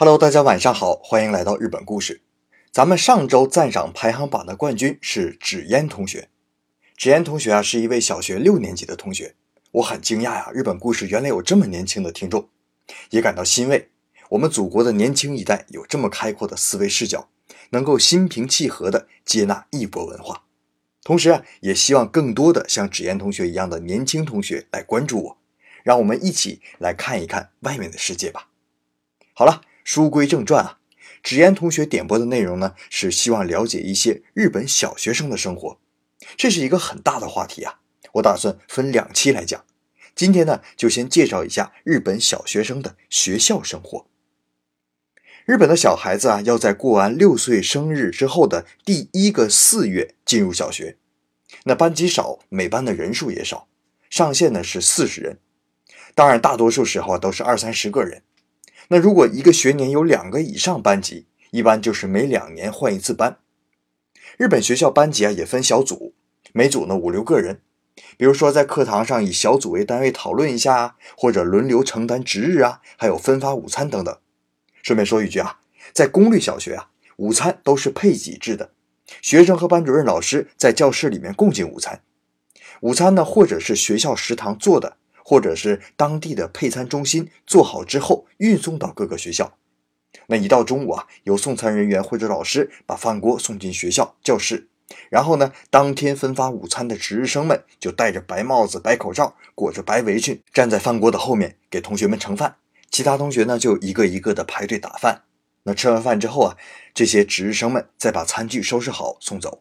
Hello，大家晚上好，欢迎来到日本故事。咱们上周赞赏排行榜的冠军是纸烟同学。纸烟同学啊，是一位小学六年级的同学。我很惊讶呀，日本故事原来有这么年轻的听众，也感到欣慰。我们祖国的年轻一代有这么开阔的思维视角，能够心平气和地接纳异国文化。同时啊，也希望更多的像纸烟同学一样的年轻同学来关注我，让我们一起来看一看外面的世界吧。好了。书归正传啊，纸烟同学点播的内容呢，是希望了解一些日本小学生的生活，这是一个很大的话题啊。我打算分两期来讲，今天呢，就先介绍一下日本小学生的学校生活。日本的小孩子啊，要在过完六岁生日之后的第一个四月进入小学，那班级少，每班的人数也少，上限呢是四十人，当然大多数时候都是二三十个人。那如果一个学年有两个以上班级，一般就是每两年换一次班。日本学校班级啊也分小组，每组呢五六个人。比如说在课堂上以小组为单位讨论一下啊，或者轮流承担值日啊，还有分发午餐等等。顺便说一句啊，在公立小学啊，午餐都是配给制的，学生和班主任老师在教室里面共进午餐。午餐呢，或者是学校食堂做的。或者是当地的配餐中心做好之后运送到各个学校，那一到中午啊，由送餐人员或者老师把饭锅送进学校教室，然后呢，当天分发午餐的值日生们就戴着白帽子、白口罩，裹着白围裙，站在饭锅的后面给同学们盛饭，其他同学呢就一个一个的排队打饭。那吃完饭之后啊，这些值日生们再把餐具收拾好送走。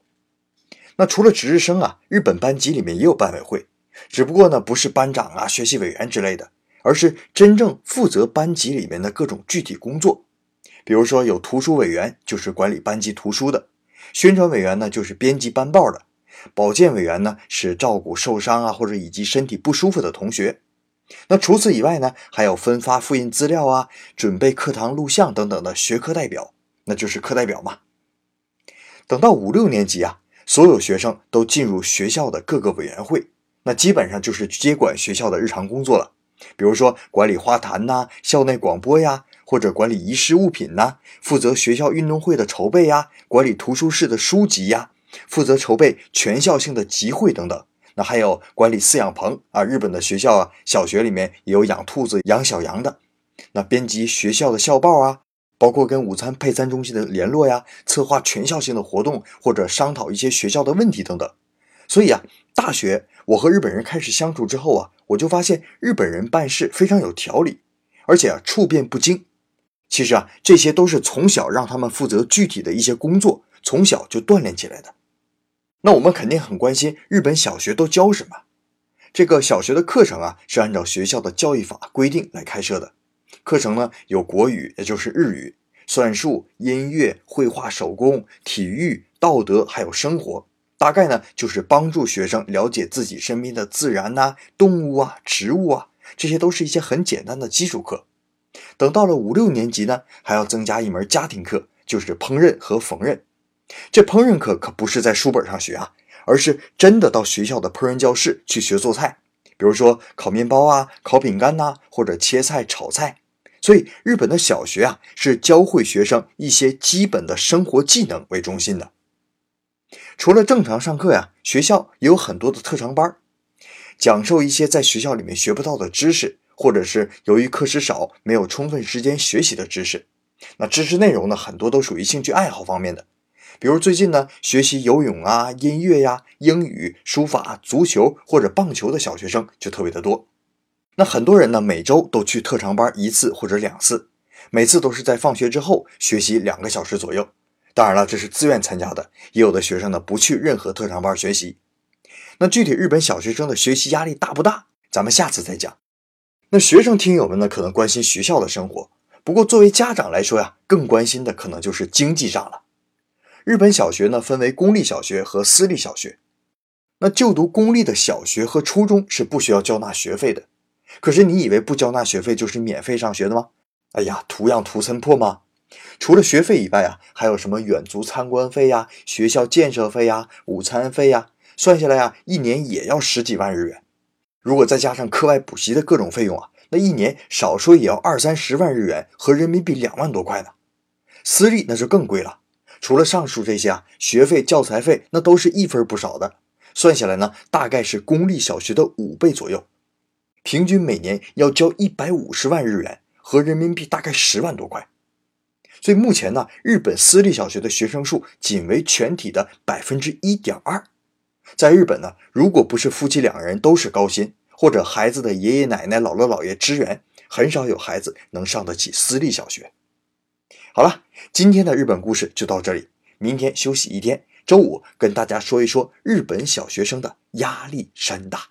那除了值日生啊，日本班级里面也有班委会。只不过呢，不是班长啊、学习委员之类的，而是真正负责班级里面的各种具体工作。比如说，有图书委员，就是管理班级图书的；宣传委员呢，就是编辑班报的；保健委员呢，是照顾受伤啊或者以及身体不舒服的同学。那除此以外呢，还有分发复印资料啊、准备课堂录像等等的学科代表，那就是课代表嘛。等到五六年级啊，所有学生都进入学校的各个委员会。那基本上就是接管学校的日常工作了，比如说管理花坛呐、校内广播呀，或者管理遗失物品呐，负责学校运动会的筹备呀，管理图书室的书籍呀，负责筹备全校性的集会等等。那还有管理饲养棚啊，日本的学校啊，小学里面也有养兔子、养小羊的。那编辑学校的校报啊，包括跟午餐配餐中心的联络呀，策划全校性的活动或者商讨一些学校的问题等等。所以啊，大学。我和日本人开始相处之后啊，我就发现日本人办事非常有条理，而且啊处变不惊。其实啊，这些都是从小让他们负责具体的一些工作，从小就锻炼起来的。那我们肯定很关心日本小学都教什么。这个小学的课程啊，是按照学校的教育法规定来开设的。课程呢有国语，也就是日语、算术、音乐、绘画、手工、体育、道德，还有生活。大概呢，就是帮助学生了解自己身边的自然呐、动物啊、植物啊，这些都是一些很简单的基础课。等到了五六年级呢，还要增加一门家庭课，就是烹饪和缝纫。这烹饪课可不是在书本上学啊，而是真的到学校的烹饪教室去学做菜，比如说烤面包啊、烤饼干呐，或者切菜、炒菜。所以，日本的小学啊，是教会学生一些基本的生活技能为中心的。除了正常上课呀，学校也有很多的特长班，讲授一些在学校里面学不到的知识，或者是由于课时少没有充分时间学习的知识。那知识内容呢，很多都属于兴趣爱好方面的，比如最近呢，学习游泳啊、音乐呀、英语、书法、足球或者棒球的小学生就特别的多。那很多人呢，每周都去特长班一次或者两次，每次都是在放学之后学习两个小时左右。当然了，这是自愿参加的，也有的学生呢不去任何特长班学习。那具体日本小学生的学习压力大不大？咱们下次再讲。那学生听友们呢，可能关心学校的生活，不过作为家长来说呀，更关心的可能就是经济上了。日本小学呢分为公立小学和私立小学。那就读公立的小学和初中是不需要交纳学费的。可是你以为不交纳学费就是免费上学的吗？哎呀，图样图森破吗？除了学费以外啊，还有什么远足参观费呀、学校建设费呀、午餐费呀，算下来啊，一年也要十几万日元。如果再加上课外补习的各种费用啊，那一年少说也要二三十万日元，合人民币两万多块呢。私立那就更贵了，除了上述这些啊，学费、教材费那都是一分不少的。算下来呢，大概是公立小学的五倍左右，平均每年要交一百五十万日元，合人民币大概十万多块。所以目前呢，日本私立小学的学生数仅为全体的百分之一点二。在日本呢，如果不是夫妻两人都是高薪，或者孩子的爷爷奶奶、姥姥姥爷支援，很少有孩子能上得起私立小学。好了，今天的日本故事就到这里，明天休息一天，周五跟大家说一说日本小学生的压力山大。